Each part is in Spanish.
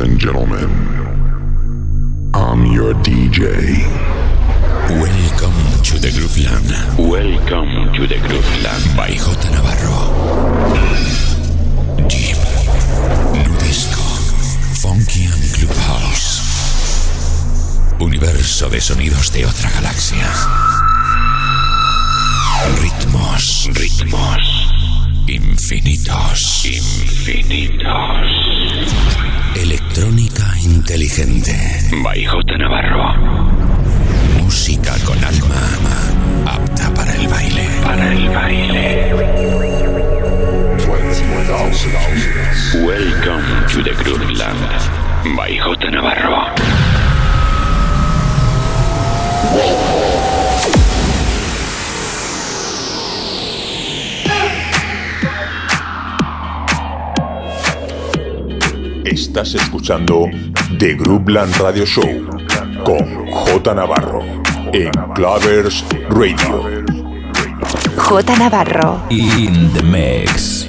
and gentlemen, I'm your DJ. Welcome to the Grooveland. Welcome to the Grooveland by J Navarro. Deep, new disco, funky and clubhouse. Universo de sonidos de otra galaxia. Ritmos, ritmos infinitos, infinitos. Electrónica inteligente. By J. Navarro. Música con alma apta para el baile. Para el baile. Welcome to the Groovland. By J. Navarro. Estás escuchando The Groupland Radio Show con J Navarro en Clavers Radio. J Navarro in the mix.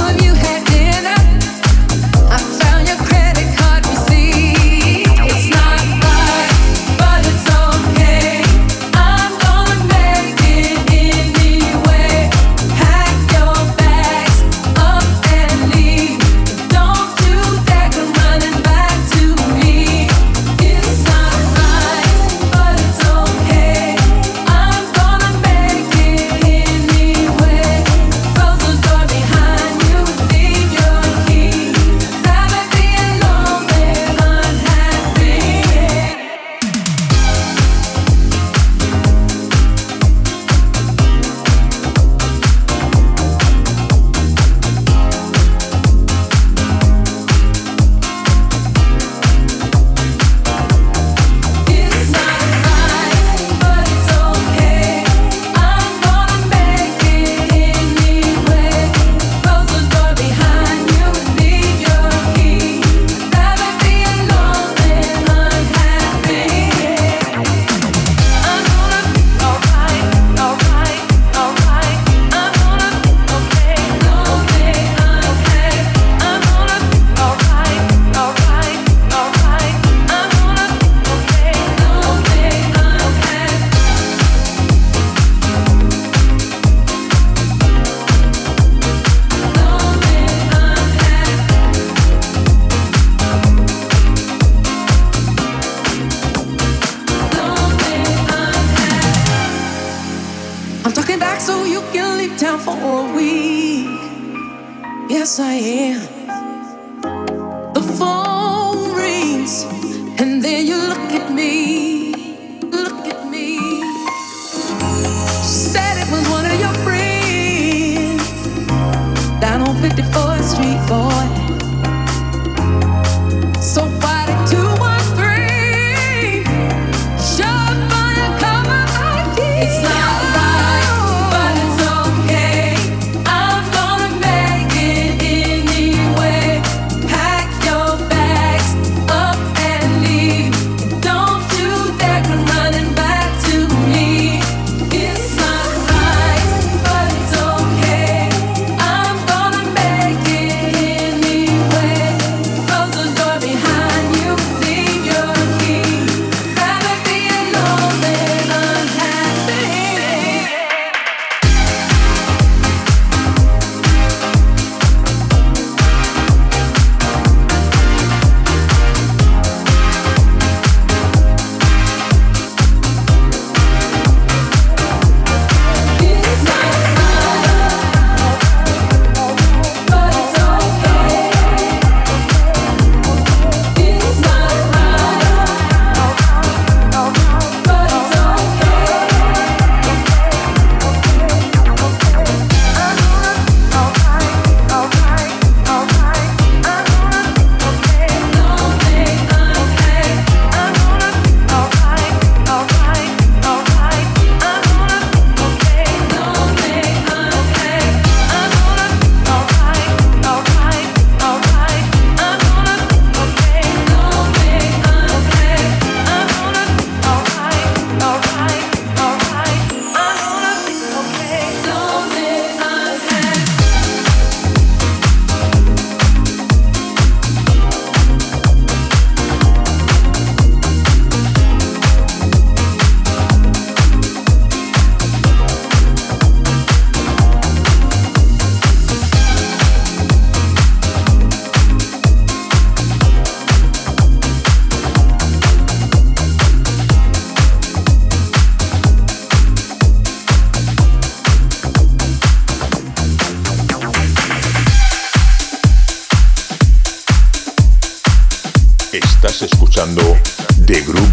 of you had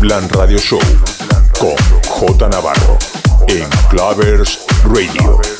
Radio Show con J Navarro en Clavers Radio.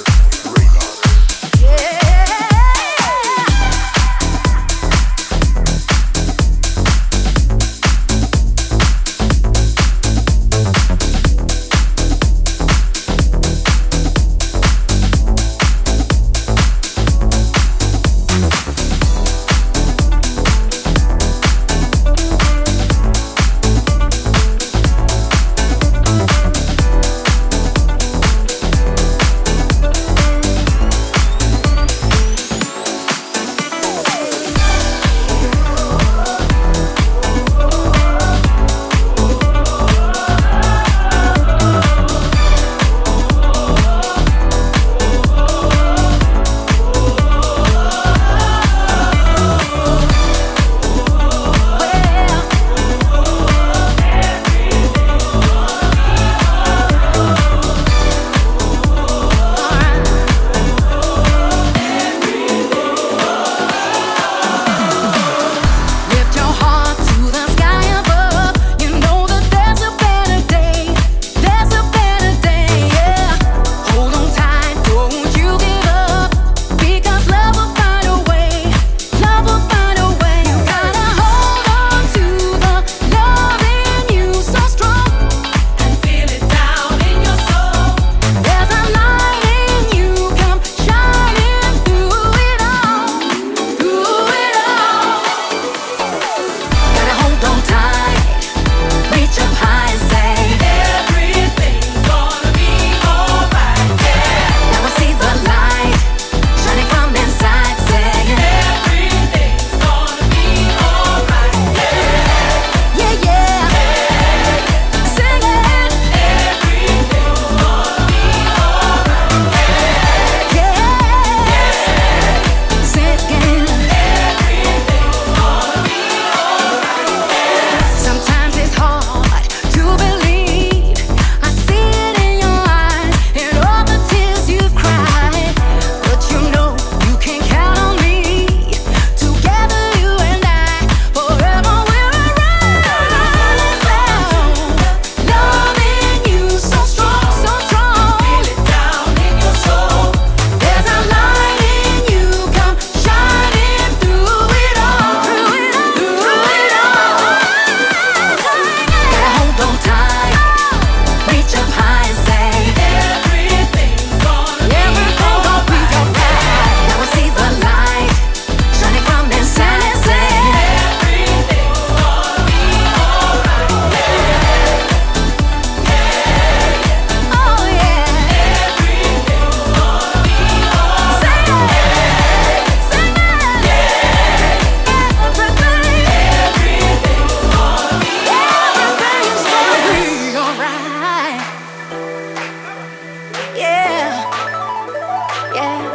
yeah.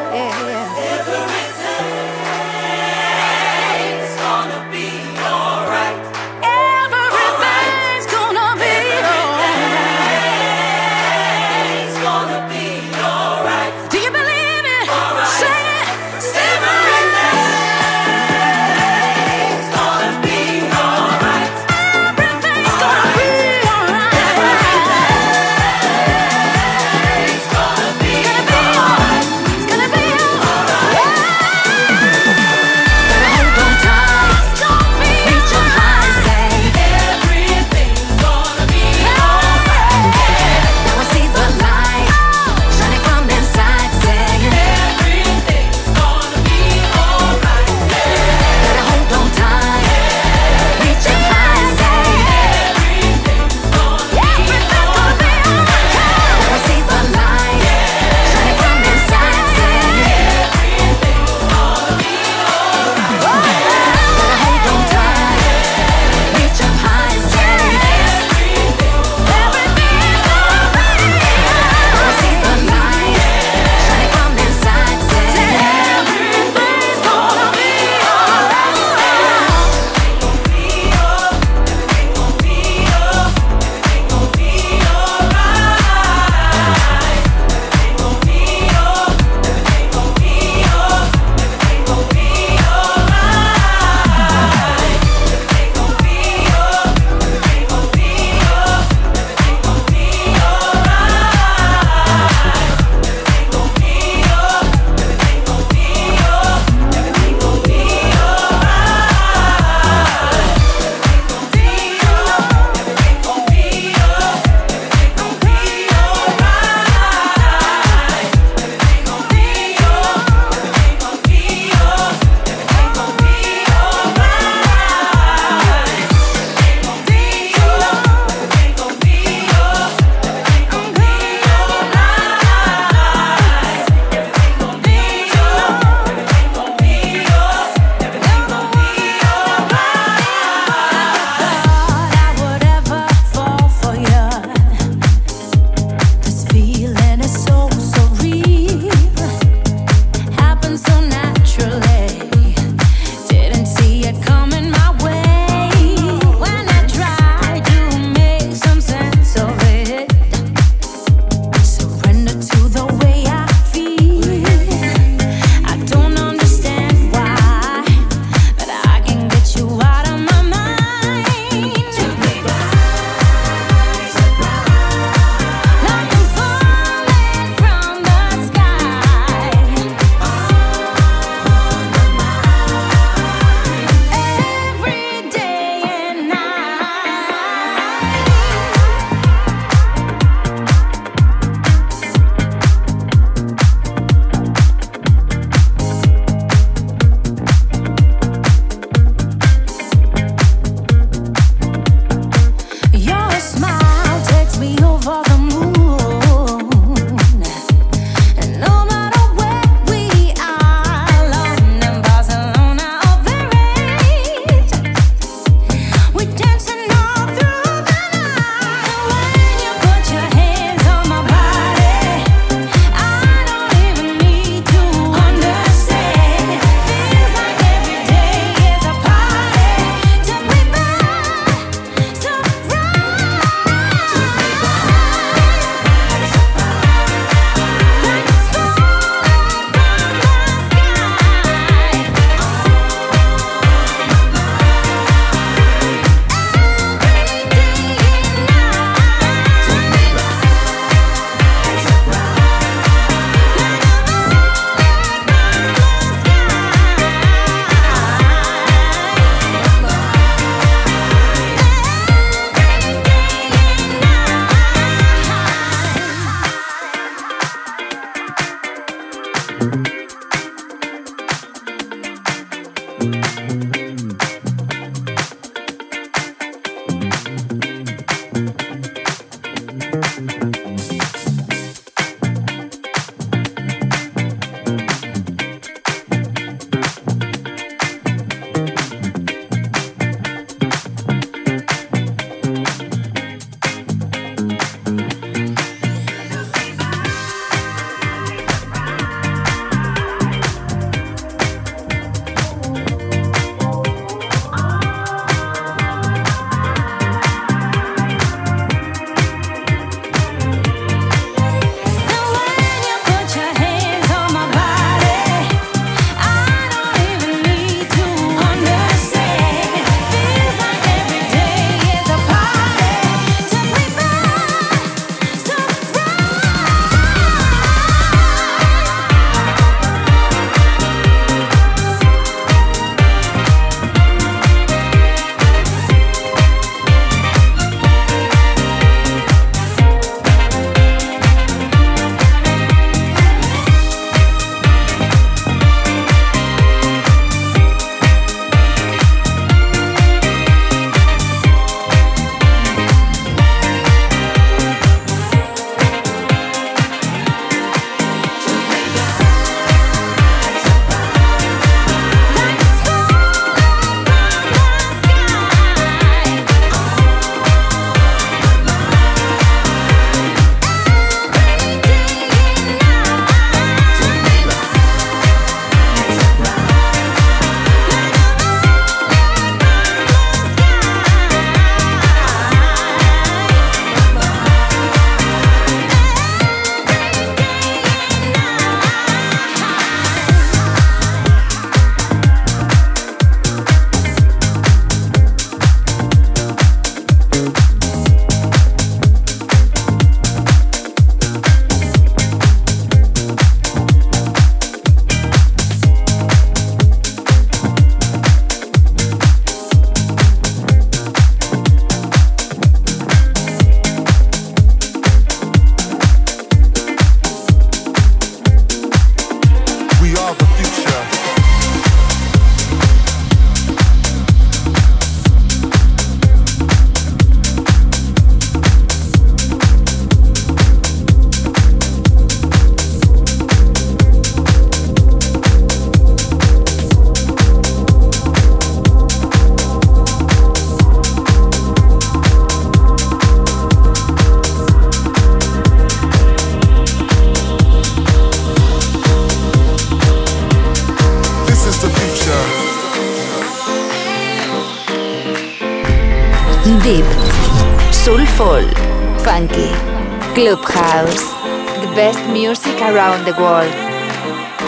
Around the world.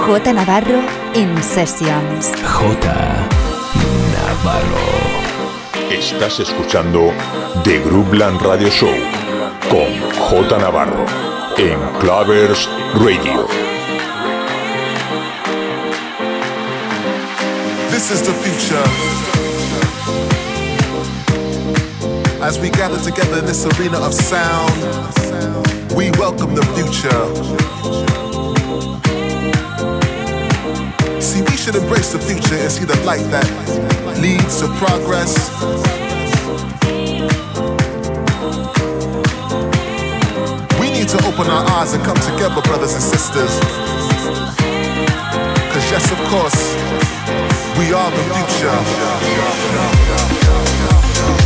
J Navarro in Sessions. J Navarro. Estás escuchando The Groupland Radio Show con J Navarro en Clavers Radio. This is the future. As we gather together in this arena of sound, we welcome the future. See, we should embrace the future and see the light that leads to progress. We need to open our eyes and come together, brothers and sisters. Cause yes, of course, we are the future. We are the future.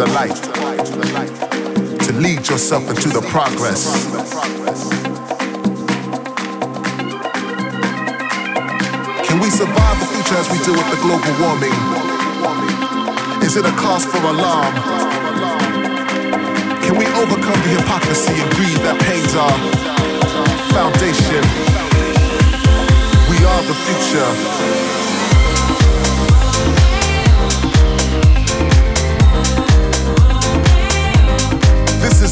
the light, to lead yourself into the progress. Can we survive the future as we deal with the global warming? Is it a cause for alarm? Can we overcome the hypocrisy and greed that pains our foundation? We are the future.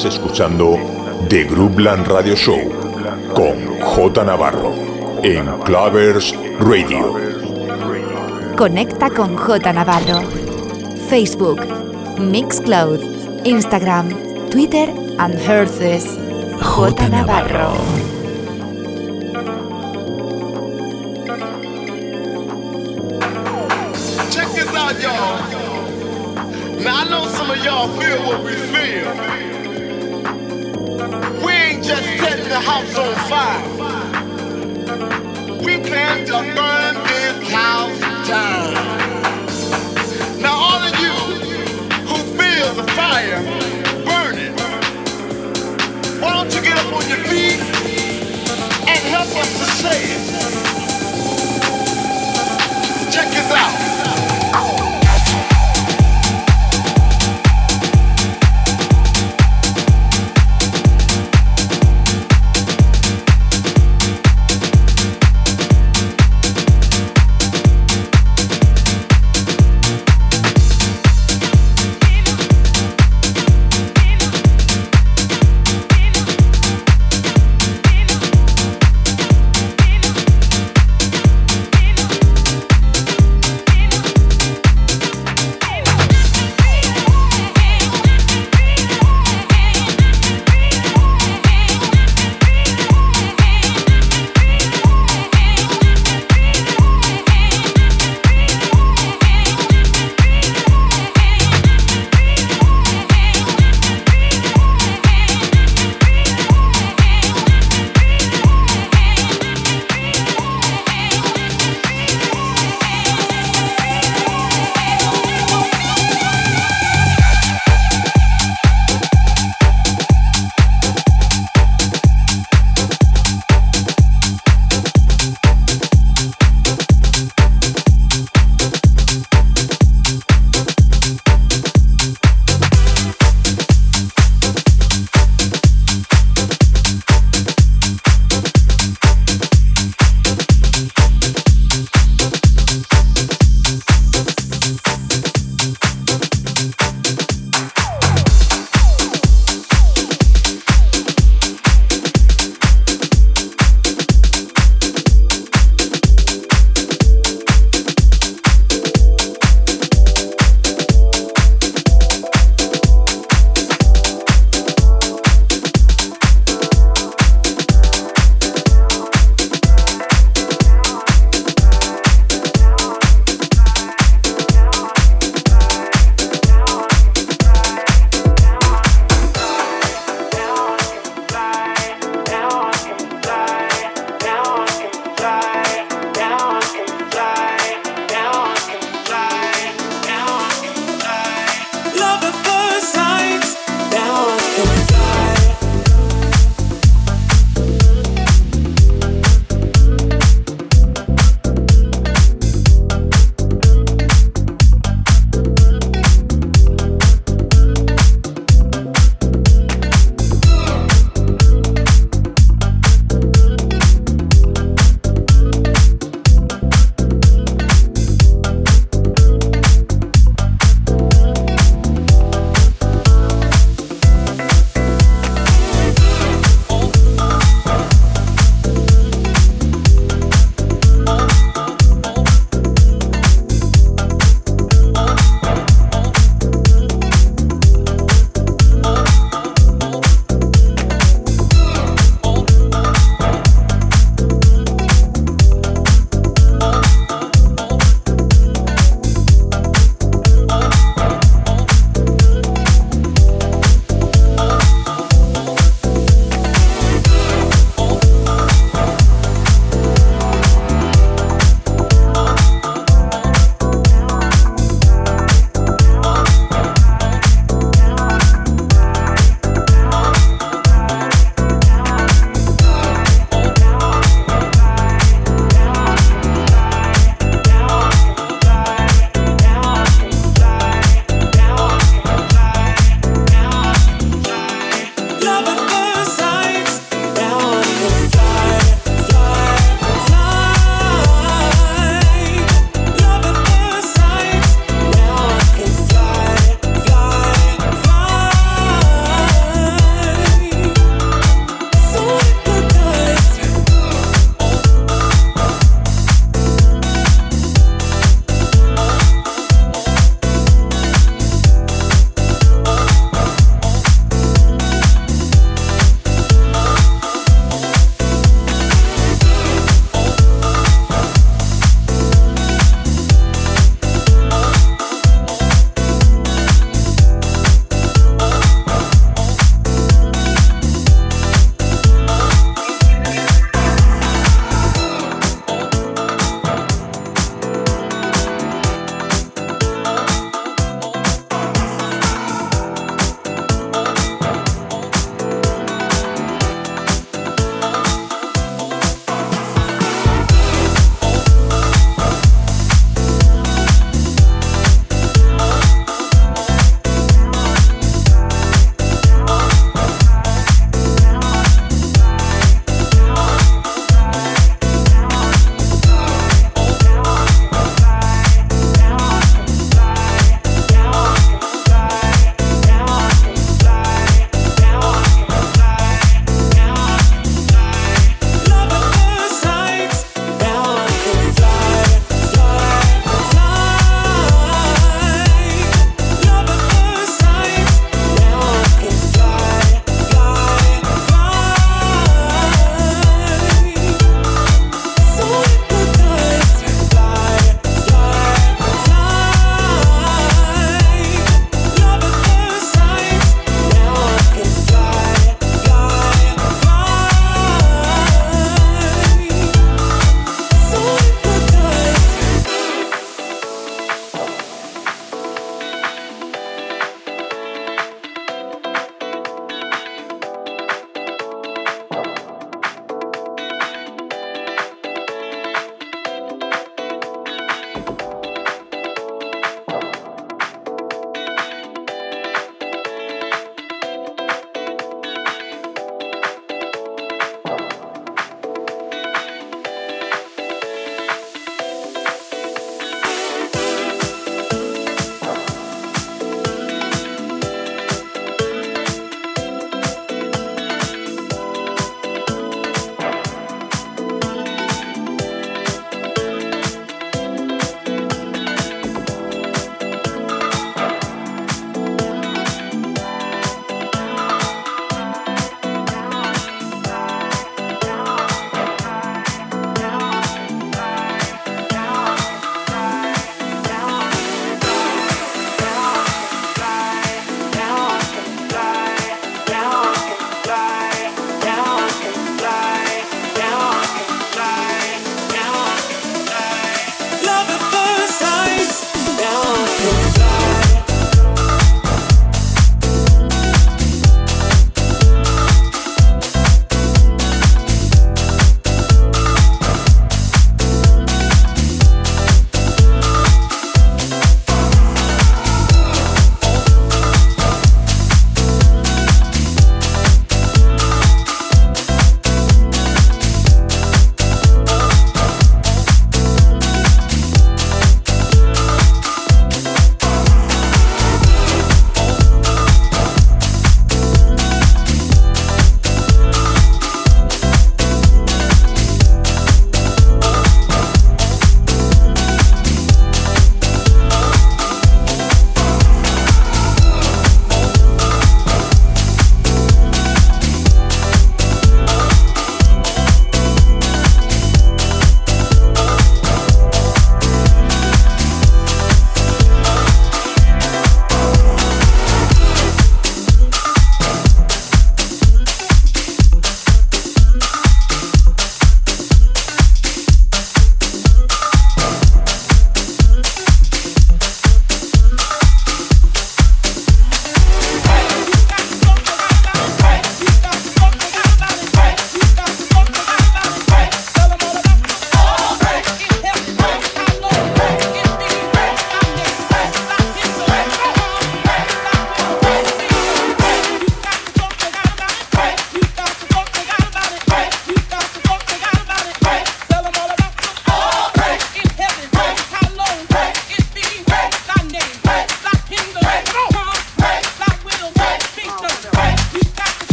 Estás escuchando The Groupland Radio Show con J Navarro en Clavers Radio. Conecta con J Navarro. Facebook, Mixcloud, Instagram, Twitter and Herces. J Navarro. Check this out, y'all. Now I know some of y'all feel what we feel. Just setting the house on fire. We plan to burn this house down. Now all of you who feel the fire burning, why don't you get up on your feet and help us to say it?